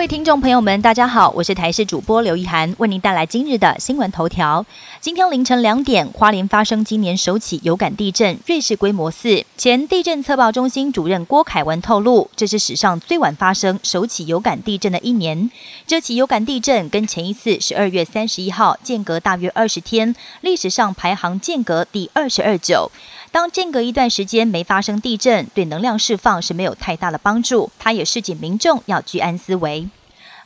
各位听众朋友们，大家好，我是台视主播刘一涵，为您带来今日的新闻头条。今天凌晨两点，花莲发生今年首起有感地震，瑞士规模四。前地震测报中心主任郭凯文透露，这是史上最晚发生首起有感地震的一年。这起有感地震跟前一次十二月三十一号间隔大约二十天，历史上排行间隔第二十二九。当间隔一段时间没发生地震，对能量释放是没有太大的帮助。他也示警民众要居安思危。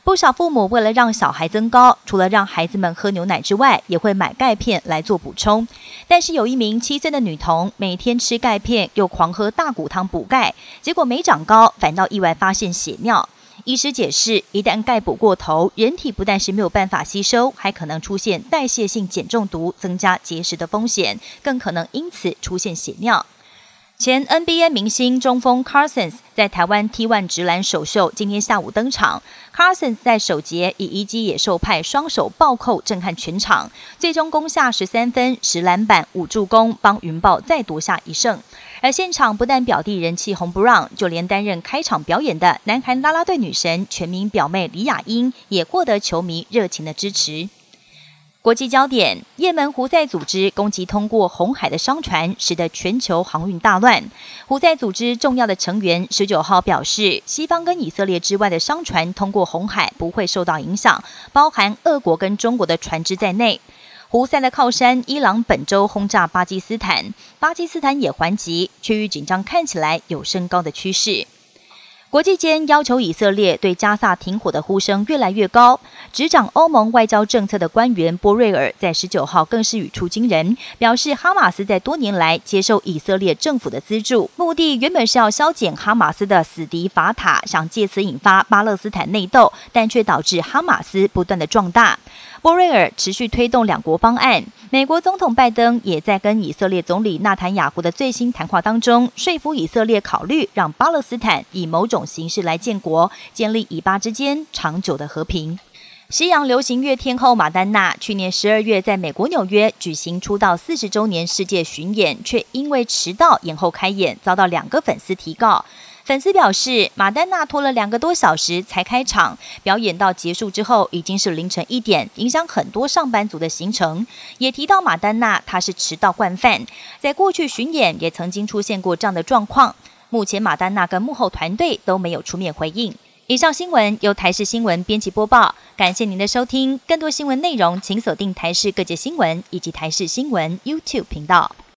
不少父母为了让小孩增高，除了让孩子们喝牛奶之外，也会买钙片来做补充。但是有一名七岁的女童，每天吃钙片又狂喝大骨汤补钙，结果没长高，反倒意外发现血尿。医师解释，一旦钙补过头，人体不但是没有办法吸收，还可能出现代谢性碱中毒，增加结石的风险，更可能因此出现血尿。前 NBA 明星中锋 Carsons 在台湾 T1 直篮首秀今天下午登场。Carsons 在首节以一击野兽派双手暴扣震撼全场，最终攻下十三分、十篮板、五助攻，帮云豹再夺下一胜。而现场不但表弟人气红不让，就连担任开场表演的南韩啦啦队女神全民表妹李雅英也获得球迷热情的支持。国际焦点：也门胡塞组织攻击通过红海的商船，使得全球航运大乱。胡塞组织重要的成员十九号表示，西方跟以色列之外的商船通过红海不会受到影响，包含俄国跟中国的船只在内。胡塞的靠山伊朗本周轰炸巴基斯坦，巴基斯坦也还击，区域紧张看起来有升高的趋势。国际间要求以色列对加萨停火的呼声越来越高。执掌欧盟外交政策的官员波瑞尔在十九号更是语出惊人，表示哈马斯在多年来接受以色列政府的资助，目的原本是要削减哈马斯的死敌法塔，想借此引发巴勒斯坦内斗，但却导致哈马斯不断的壮大。波瑞尔持续推动两国方案，美国总统拜登也在跟以色列总理纳坦雅胡的最新谈话当中，说服以色列考虑让巴勒斯坦以某种形式来建国，建立以巴之间长久的和平。西洋流行乐天后马丹娜去年十二月在美国纽约举行出道四十周年世界巡演，却因为迟到延后开演，遭到两个粉丝提告。粉丝表示，马丹娜拖了两个多小时才开场，表演到结束之后已经是凌晨一点，影响很多上班族的行程。也提到马丹娜，她是迟到惯犯，在过去巡演也曾经出现过这样的状况。目前马丹娜跟幕后团队都没有出面回应。以上新闻由台视新闻编辑播报，感谢您的收听。更多新闻内容，请锁定台视各界新闻以及台视新闻 YouTube 频道。